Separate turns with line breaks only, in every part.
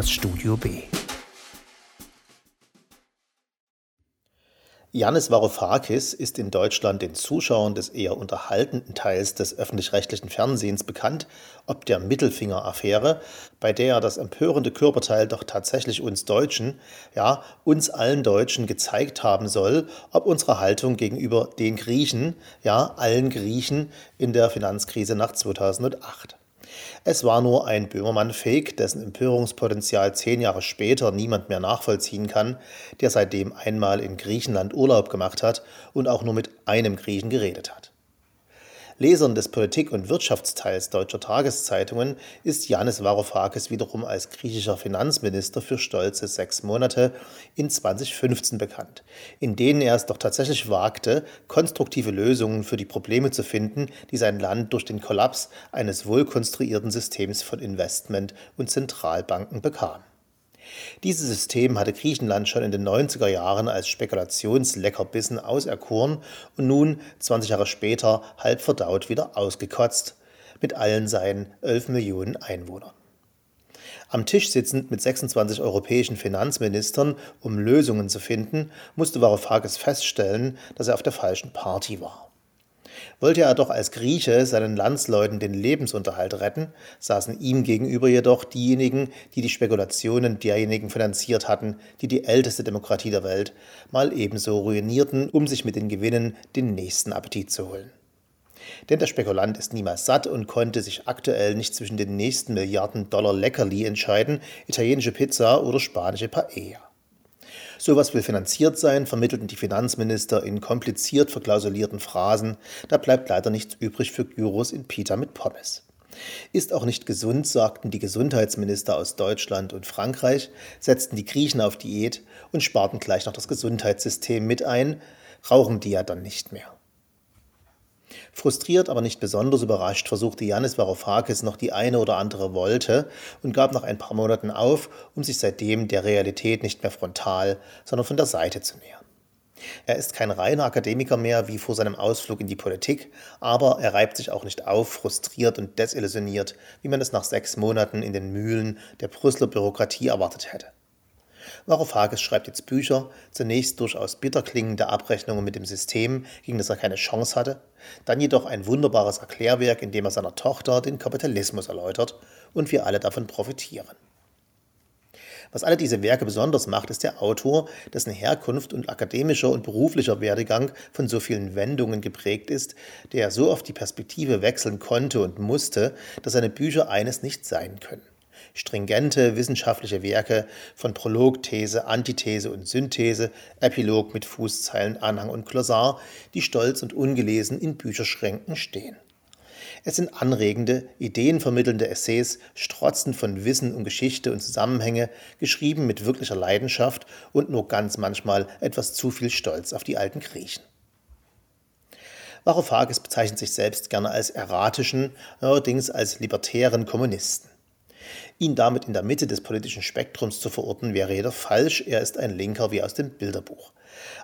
das Studio B. Janis Varoufakis ist in Deutschland den Zuschauern des eher unterhaltenden Teils des öffentlich-rechtlichen Fernsehens bekannt, ob der Mittelfinger-Affäre, bei der das empörende Körperteil doch tatsächlich uns Deutschen, ja, uns allen Deutschen gezeigt haben soll, ob unsere Haltung gegenüber den Griechen, ja, allen Griechen in der Finanzkrise nach 2008. Es war nur ein Böhmermann-Fake, dessen Empörungspotenzial zehn Jahre später niemand mehr nachvollziehen kann, der seitdem einmal in Griechenland Urlaub gemacht hat und auch nur mit einem Griechen geredet hat. Lesern des Politik- und Wirtschaftsteils deutscher Tageszeitungen ist Yanis Varoufakis wiederum als griechischer Finanzminister für stolze sechs Monate in 2015 bekannt, in denen er es doch tatsächlich wagte, konstruktive Lösungen für die Probleme zu finden, die sein Land durch den Kollaps eines wohlkonstruierten Systems von Investment- und Zentralbanken bekam. Dieses System hatte Griechenland schon in den 90er Jahren als Spekulationsleckerbissen auserkoren und nun, 20 Jahre später, halb verdaut wieder ausgekotzt, mit allen seinen 11 Millionen Einwohnern. Am Tisch sitzend mit 26 europäischen Finanzministern, um Lösungen zu finden, musste Varoufakis feststellen, dass er auf der falschen Party war. Wollte er doch als Grieche seinen Landsleuten den Lebensunterhalt retten, saßen ihm gegenüber jedoch diejenigen, die die Spekulationen derjenigen finanziert hatten, die die älteste Demokratie der Welt mal ebenso ruinierten, um sich mit den Gewinnen den nächsten Appetit zu holen. Denn der Spekulant ist niemals satt und konnte sich aktuell nicht zwischen den nächsten Milliarden Dollar Leckerli entscheiden, italienische Pizza oder spanische Paella. Sowas will finanziert sein, vermittelten die Finanzminister in kompliziert verklausulierten Phrasen. Da bleibt leider nichts übrig für Gyros in Pita mit Pommes. Ist auch nicht gesund, sagten die Gesundheitsminister aus Deutschland und Frankreich, setzten die Griechen auf Diät und sparten gleich noch das Gesundheitssystem mit ein, rauchen die ja dann nicht mehr. Frustriert, aber nicht besonders überrascht, versuchte Janis Varoufakis noch die eine oder andere Wolte und gab nach ein paar Monaten auf, um sich seitdem der Realität nicht mehr frontal, sondern von der Seite zu nähern. Er ist kein reiner Akademiker mehr wie vor seinem Ausflug in die Politik, aber er reibt sich auch nicht auf, frustriert und desillusioniert, wie man es nach sechs Monaten in den Mühlen der Brüsseler Bürokratie erwartet hätte. Varoufakis schreibt jetzt Bücher, zunächst durchaus bitter klingende Abrechnungen mit dem System, gegen das er keine Chance hatte, dann jedoch ein wunderbares Erklärwerk, in dem er seiner Tochter den Kapitalismus erläutert und wir alle davon profitieren. Was alle diese Werke besonders macht, ist der Autor, dessen Herkunft und akademischer und beruflicher Werdegang von so vielen Wendungen geprägt ist, der so oft die Perspektive wechseln konnte und musste, dass seine Bücher eines nicht sein können stringente wissenschaftliche Werke von Prolog, These, Antithese und Synthese, Epilog mit Fußzeilen, Anhang und Glossar, die stolz und ungelesen in Bücherschränken stehen. Es sind anregende, ideenvermittelnde Essays, strotzend von Wissen und Geschichte und Zusammenhänge, geschrieben mit wirklicher Leidenschaft und nur ganz manchmal etwas zu viel Stolz auf die alten Griechen. Varoufakis bezeichnet sich selbst gerne als erratischen, allerdings als libertären Kommunisten. Ihn damit in der Mitte des politischen Spektrums zu verorten, wäre jedoch falsch. Er ist ein Linker wie aus dem Bilderbuch.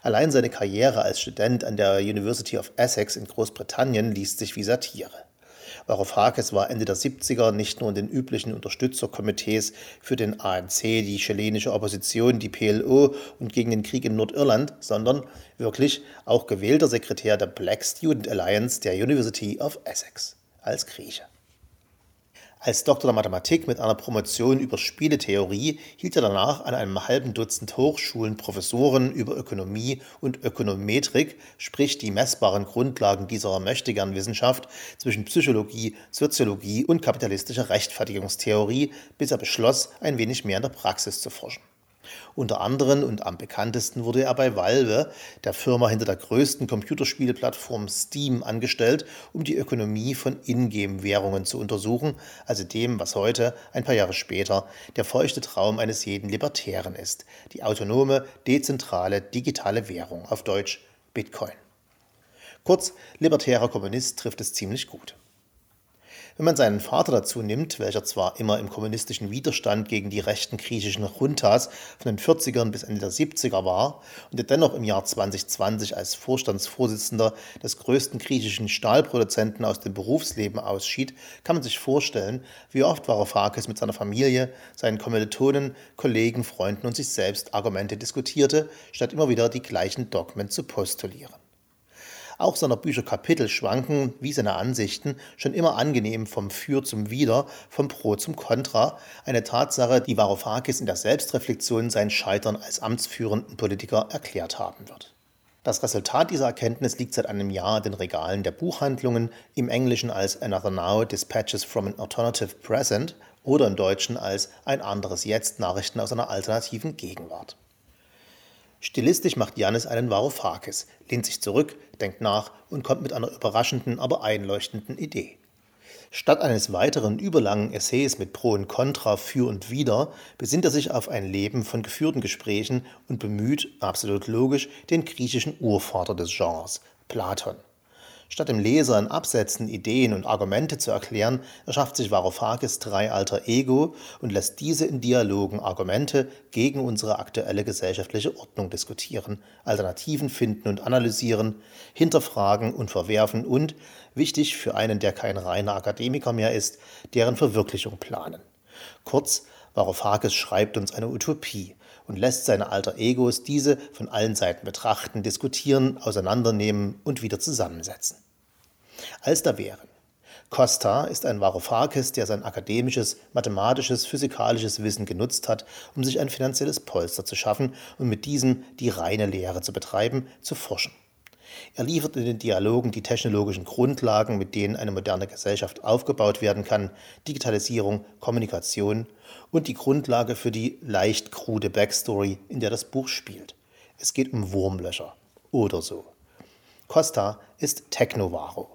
Allein seine Karriere als Student an der University of Essex in Großbritannien liest sich wie Satire. Varoufakis war Ende der 70er nicht nur in den üblichen Unterstützerkomitees für den ANC, die chilenische Opposition, die PLO und gegen den Krieg in Nordirland, sondern wirklich auch gewählter Sekretär der Black Student Alliance der University of Essex als Grieche. Als Doktor der Mathematik mit einer Promotion über Spieletheorie hielt er danach an einem halben Dutzend Hochschulen Professoren über Ökonomie und Ökonometrik, sprich die messbaren Grundlagen dieser Möchtegern-Wissenschaft zwischen Psychologie, Soziologie und kapitalistischer Rechtfertigungstheorie, bis er beschloss, ein wenig mehr in der Praxis zu forschen. Unter anderem und am bekanntesten wurde er bei Valve, der Firma hinter der größten Computerspieleplattform Steam, angestellt, um die Ökonomie von Ingame-Währungen zu untersuchen, also dem, was heute, ein paar Jahre später, der feuchte Traum eines jeden Libertären ist, die autonome, dezentrale, digitale Währung, auf Deutsch Bitcoin. Kurz, libertärer Kommunist trifft es ziemlich gut. Wenn man seinen Vater dazu nimmt, welcher zwar immer im kommunistischen Widerstand gegen die rechten griechischen Juntas von den 40ern bis Ende der 70er war und der dennoch im Jahr 2020 als Vorstandsvorsitzender des größten griechischen Stahlproduzenten aus dem Berufsleben ausschied, kann man sich vorstellen, wie oft Varoufakis mit seiner Familie, seinen Kommilitonen, Kollegen, Freunden und sich selbst Argumente diskutierte, statt immer wieder die gleichen Dogmen zu postulieren. Auch seiner Bücher Kapitel schwanken, wie seine Ansichten, schon immer angenehm vom Für zum Wider, vom Pro zum Contra, eine Tatsache, die Varoufakis in der Selbstreflexion sein Scheitern als amtsführenden Politiker erklärt haben wird. Das Resultat dieser Erkenntnis liegt seit einem Jahr in den Regalen der Buchhandlungen, im Englischen als Another Now Dispatches from an Alternative Present oder im Deutschen als Ein anderes Jetzt Nachrichten aus einer alternativen Gegenwart. Stilistisch macht Jannis einen Varoufakis, lehnt sich zurück, denkt nach und kommt mit einer überraschenden, aber einleuchtenden Idee. Statt eines weiteren überlangen Essays mit Pro und Contra für und wider besinnt er sich auf ein Leben von geführten Gesprächen und bemüht, absolut logisch, den griechischen Urvater des Genres, Platon. Statt dem Leser in Absätzen Ideen und Argumente zu erklären, erschafft sich Varoufakis drei alter Ego und lässt diese in Dialogen Argumente gegen unsere aktuelle gesellschaftliche Ordnung diskutieren, Alternativen finden und analysieren, hinterfragen und verwerfen und, wichtig für einen, der kein reiner Akademiker mehr ist, deren Verwirklichung planen. Kurz, Varoufakis schreibt uns eine Utopie und lässt seine alter Egos diese von allen Seiten betrachten, diskutieren, auseinandernehmen und wieder zusammensetzen. Als da wären. Costa ist ein Varoufakis, der sein akademisches, mathematisches, physikalisches Wissen genutzt hat, um sich ein finanzielles Polster zu schaffen und mit diesem die reine Lehre zu betreiben, zu forschen. Er liefert in den Dialogen die technologischen Grundlagen, mit denen eine moderne Gesellschaft aufgebaut werden kann, Digitalisierung, Kommunikation und die Grundlage für die leicht krude Backstory, in der das Buch spielt. Es geht um Wurmlöcher oder so. Costa ist Technovaro.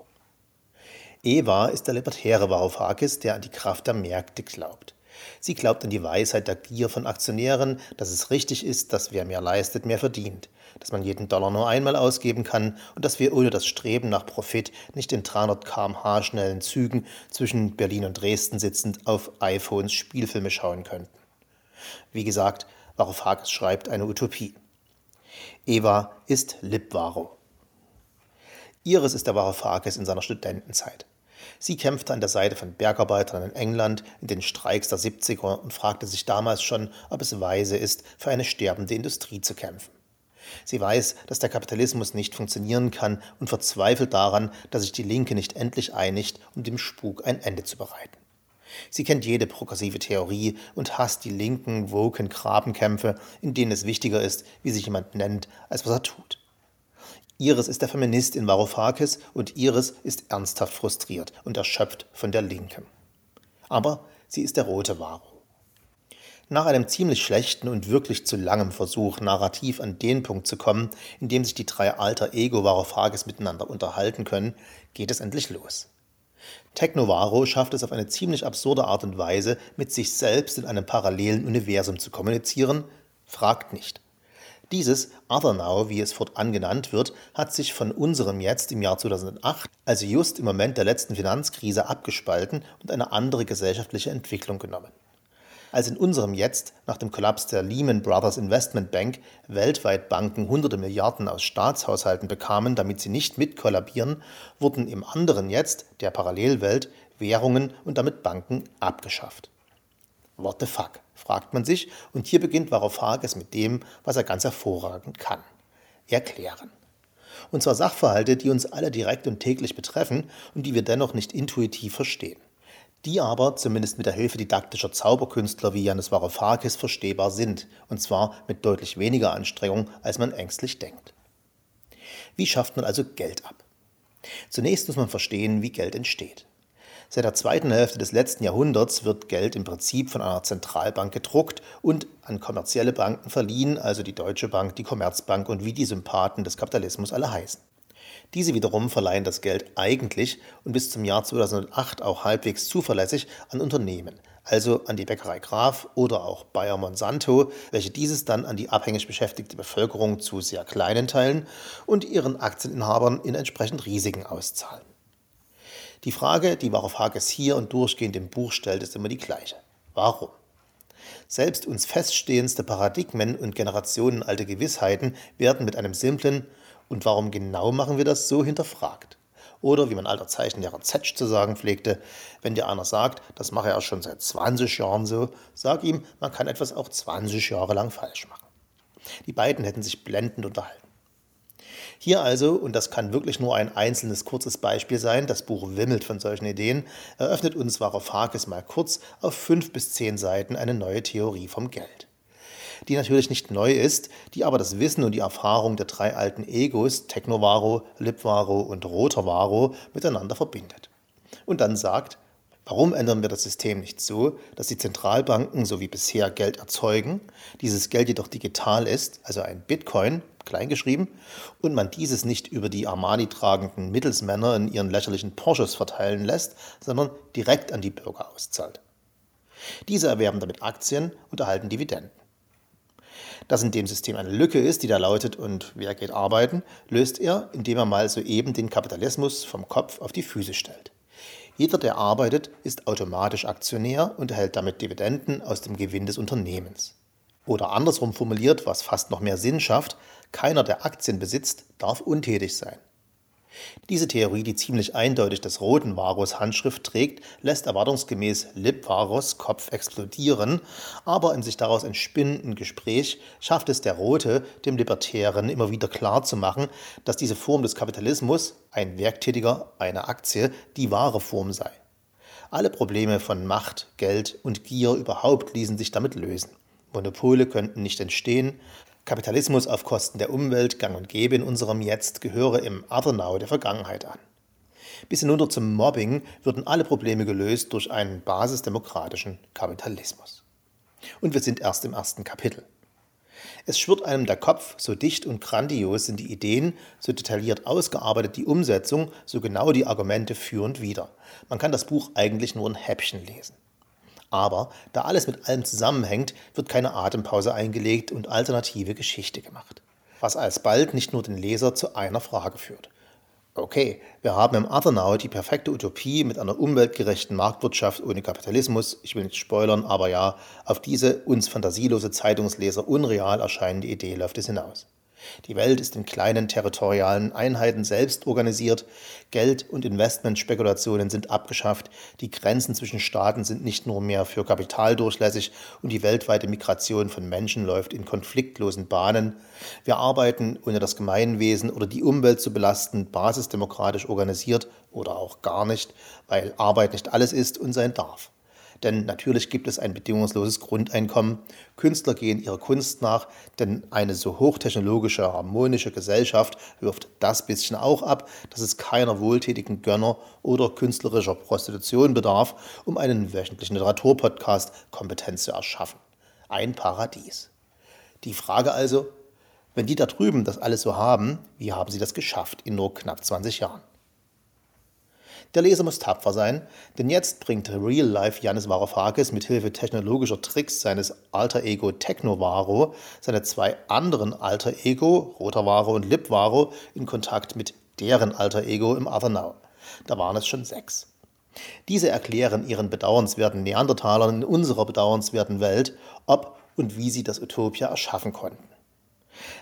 Eva ist der libertäre Varoufakis, der an die Kraft der Märkte glaubt. Sie glaubt an die Weisheit der Gier von Aktionären, dass es richtig ist, dass wer mehr leistet, mehr verdient, dass man jeden Dollar nur einmal ausgeben kann und dass wir ohne das Streben nach Profit nicht in 300 km/h schnellen Zügen zwischen Berlin und Dresden sitzend auf iPhones Spielfilme schauen könnten. Wie gesagt, Varoufakis schreibt eine Utopie. Eva ist Libvaro. Iris ist der Varoufakis in seiner Studentenzeit. Sie kämpfte an der Seite von Bergarbeitern in England in den Streiks der 70er und fragte sich damals schon, ob es weise ist, für eine sterbende Industrie zu kämpfen. Sie weiß, dass der Kapitalismus nicht funktionieren kann und verzweifelt daran, dass sich die Linke nicht endlich einigt, um dem Spuk ein Ende zu bereiten. Sie kennt jede progressive Theorie und hasst die linken, woken Grabenkämpfe, in denen es wichtiger ist, wie sich jemand nennt, als was er tut. Iris ist der Feminist in Varoufakis und Iris ist ernsthaft frustriert und erschöpft von der Linken. Aber sie ist der rote Varo. Nach einem ziemlich schlechten und wirklich zu langem Versuch, narrativ an den Punkt zu kommen, in dem sich die drei alter Ego Varoufakis miteinander unterhalten können, geht es endlich los. Technovaro schafft es auf eine ziemlich absurde Art und Weise, mit sich selbst in einem parallelen Universum zu kommunizieren, fragt nicht. Dieses Other wie es fortan genannt wird, hat sich von unserem Jetzt im Jahr 2008, also just im Moment der letzten Finanzkrise, abgespalten und eine andere gesellschaftliche Entwicklung genommen. Als in unserem Jetzt nach dem Kollaps der Lehman Brothers Investment Bank weltweit Banken hunderte Milliarden aus Staatshaushalten bekamen, damit sie nicht mitkollabieren, wurden im anderen Jetzt, der Parallelwelt, Währungen und damit Banken abgeschafft. What the fuck, fragt man sich, und hier beginnt Varoufakis mit dem, was er ganz hervorragend kann. Erklären. Und zwar Sachverhalte, die uns alle direkt und täglich betreffen und die wir dennoch nicht intuitiv verstehen. Die aber, zumindest mit der Hilfe didaktischer Zauberkünstler wie Janis Varoufakis, verstehbar sind, und zwar mit deutlich weniger Anstrengung, als man ängstlich denkt. Wie schafft man also Geld ab? Zunächst muss man verstehen, wie Geld entsteht. Seit der zweiten Hälfte des letzten Jahrhunderts wird Geld im Prinzip von einer Zentralbank gedruckt und an kommerzielle Banken verliehen, also die Deutsche Bank, die Commerzbank und wie die Sympathen des Kapitalismus alle heißen. Diese wiederum verleihen das Geld eigentlich und bis zum Jahr 2008 auch halbwegs zuverlässig an Unternehmen, also an die Bäckerei Graf oder auch Bayer Monsanto, welche dieses dann an die abhängig beschäftigte Bevölkerung zu sehr kleinen Teilen und ihren Aktieninhabern in entsprechend Risiken auszahlen. Die Frage, die Varoufakis hier und durchgehend im Buch stellt, ist immer die gleiche. Warum? Selbst uns feststehendste Paradigmen und generationenalte Gewissheiten werden mit einem simplen und warum genau machen wir das so hinterfragt. Oder wie mein alter Zeichenlehrer Zetsch zu sagen pflegte, wenn dir einer sagt, das mache er schon seit 20 Jahren so, sag ihm, man kann etwas auch 20 Jahre lang falsch machen. Die beiden hätten sich blendend unterhalten. Hier also, und das kann wirklich nur ein einzelnes kurzes Beispiel sein, das Buch wimmelt von solchen Ideen, eröffnet uns Varoufakis mal kurz auf fünf bis zehn Seiten eine neue Theorie vom Geld die natürlich nicht neu ist, die aber das Wissen und die Erfahrung der drei alten Egos, Technovaro, Lipvaro und Rotavaro, miteinander verbindet. Und dann sagt, Warum ändern wir das System nicht so, dass die Zentralbanken so wie bisher Geld erzeugen, dieses Geld jedoch digital ist, also ein Bitcoin, kleingeschrieben, und man dieses nicht über die Armani tragenden Mittelsmänner in ihren lächerlichen Porsches verteilen lässt, sondern direkt an die Bürger auszahlt. Diese erwerben damit Aktien und erhalten Dividenden. Dass in dem System eine Lücke ist, die da lautet, und wer geht arbeiten, löst er, indem er mal soeben den Kapitalismus vom Kopf auf die Füße stellt. Jeder, der arbeitet, ist automatisch Aktionär und erhält damit Dividenden aus dem Gewinn des Unternehmens. Oder andersrum formuliert, was fast noch mehr Sinn schafft, keiner, der Aktien besitzt, darf untätig sein. Diese Theorie, die ziemlich eindeutig des roten Varus Handschrift trägt, lässt erwartungsgemäß Lip Varus Kopf explodieren, aber im sich daraus entspinnenden Gespräch schafft es der Rote, dem Libertären immer wieder klarzumachen, dass diese Form des Kapitalismus, ein Werktätiger, eine Aktie, die wahre Form sei. Alle Probleme von Macht, Geld und Gier überhaupt ließen sich damit lösen. Monopole könnten nicht entstehen, Kapitalismus auf Kosten der Umwelt, gang und gäbe in unserem Jetzt, gehöre im Other der Vergangenheit an. Bis hinunter zum Mobbing würden alle Probleme gelöst durch einen basisdemokratischen Kapitalismus. Und wir sind erst im ersten Kapitel. Es schwirrt einem der Kopf, so dicht und grandios sind die Ideen, so detailliert ausgearbeitet die Umsetzung, so genau die Argumente für und wider. Man kann das Buch eigentlich nur in Häppchen lesen. Aber da alles mit allem zusammenhängt, wird keine Atempause eingelegt und alternative Geschichte gemacht. Was alsbald nicht nur den Leser zu einer Frage führt. Okay, wir haben im Adenauer die perfekte Utopie mit einer umweltgerechten Marktwirtschaft ohne Kapitalismus. Ich will nicht spoilern, aber ja, auf diese uns fantasielose Zeitungsleser unreal erscheinende Idee läuft es hinaus. Die Welt ist in kleinen territorialen Einheiten selbst organisiert, Geld- und Investmentspekulationen sind abgeschafft, die Grenzen zwischen Staaten sind nicht nur mehr für Kapital durchlässig und die weltweite Migration von Menschen läuft in konfliktlosen Bahnen. Wir arbeiten, ohne das Gemeinwesen oder die Umwelt zu belasten, basisdemokratisch organisiert oder auch gar nicht, weil Arbeit nicht alles ist und sein darf. Denn natürlich gibt es ein bedingungsloses Grundeinkommen. Künstler gehen ihrer Kunst nach, denn eine so hochtechnologische, harmonische Gesellschaft wirft das bisschen auch ab, dass es keiner wohltätigen Gönner oder künstlerischer Prostitution bedarf, um einen wöchentlichen Literaturpodcast kompetent zu erschaffen. Ein Paradies. Die Frage also, wenn die da drüben das alles so haben, wie haben sie das geschafft in nur knapp 20 Jahren? Der Leser muss tapfer sein, denn jetzt bringt Real-Life Janis Varoufakis mit Hilfe technologischer Tricks seines Alter Ego Technovaro seine zwei anderen Alter Ego, Rotavaro und Lipvaro, in Kontakt mit deren Alter Ego im Now. Da waren es schon sechs. Diese erklären ihren bedauernswerten Neandertalern in unserer bedauernswerten Welt, ob und wie sie das Utopia erschaffen konnten.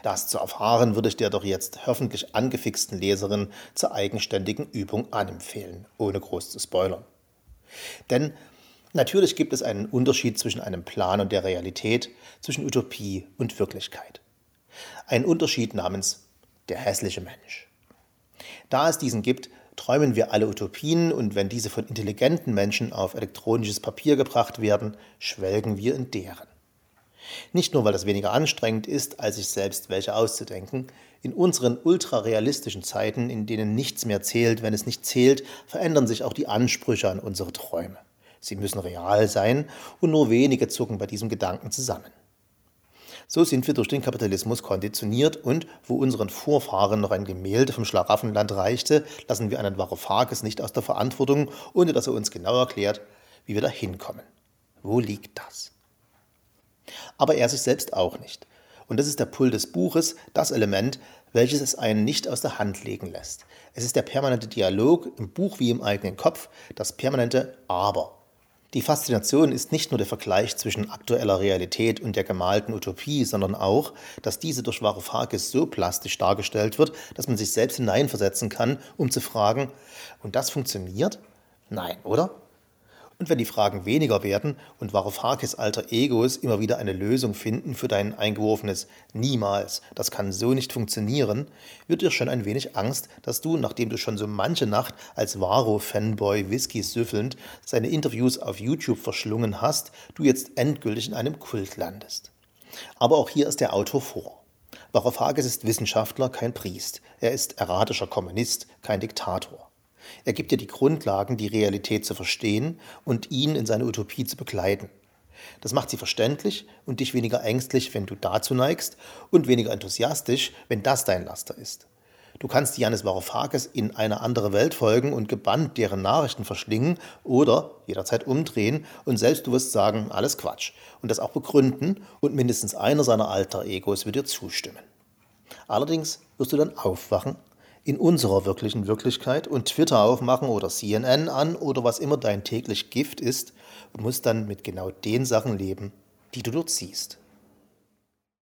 Das zu erfahren würde ich der doch jetzt hoffentlich angefixten Leserin zur eigenständigen Übung anempfehlen, ohne groß zu spoilern. Denn natürlich gibt es einen Unterschied zwischen einem Plan und der Realität, zwischen Utopie und Wirklichkeit. Ein Unterschied namens der hässliche Mensch. Da es diesen gibt, träumen wir alle Utopien und wenn diese von intelligenten Menschen auf elektronisches Papier gebracht werden, schwelgen wir in deren. Nicht nur, weil das weniger anstrengend ist, als sich selbst welche auszudenken. In unseren ultrarealistischen Zeiten, in denen nichts mehr zählt, wenn es nicht zählt, verändern sich auch die Ansprüche an unsere Träume. Sie müssen real sein und nur wenige zucken bei diesem Gedanken zusammen. So sind wir durch den Kapitalismus konditioniert und wo unseren Vorfahren noch ein Gemälde vom Schlaraffenland reichte, lassen wir einen Varoufakis nicht aus der Verantwortung, ohne dass er uns genau erklärt, wie wir da hinkommen. Wo liegt das? Aber er sich selbst auch nicht. Und das ist der Pull des Buches, das Element, welches es einen nicht aus der Hand legen lässt. Es ist der permanente Dialog im Buch wie im eigenen Kopf, das permanente Aber. Die Faszination ist nicht nur der Vergleich zwischen aktueller Realität und der gemalten Utopie, sondern auch, dass diese durch Varoufakis so plastisch dargestellt wird, dass man sich selbst hineinversetzen kann, um zu fragen, und das funktioniert? Nein, oder? Und wenn die Fragen weniger werden und Varoufakis alter Egos immer wieder eine Lösung finden für dein eingeworfenes Niemals, das kann so nicht funktionieren, wird dir schon ein wenig Angst, dass du, nachdem du schon so manche Nacht als Varo-Fanboy Whisky süffelnd seine Interviews auf YouTube verschlungen hast, du jetzt endgültig in einem Kult landest. Aber auch hier ist der Autor vor. Varoufakis ist Wissenschaftler, kein Priest. Er ist erratischer Kommunist, kein Diktator. Er gibt dir die Grundlagen, die Realität zu verstehen und ihn in seine Utopie zu begleiten. Das macht sie verständlich und dich weniger ängstlich, wenn du dazu neigst, und weniger enthusiastisch, wenn das dein Laster ist. Du kannst Janis Varoufakis in eine andere Welt folgen und gebannt deren Nachrichten verschlingen oder jederzeit umdrehen und selbstbewusst sagen, alles Quatsch und das auch begründen und mindestens einer seiner alter Egos wird dir zustimmen. Allerdings wirst du dann aufwachen in unserer wirklichen Wirklichkeit und Twitter aufmachen oder CNN an oder was immer dein täglich Gift ist und musst dann mit genau den Sachen leben, die du dort siehst.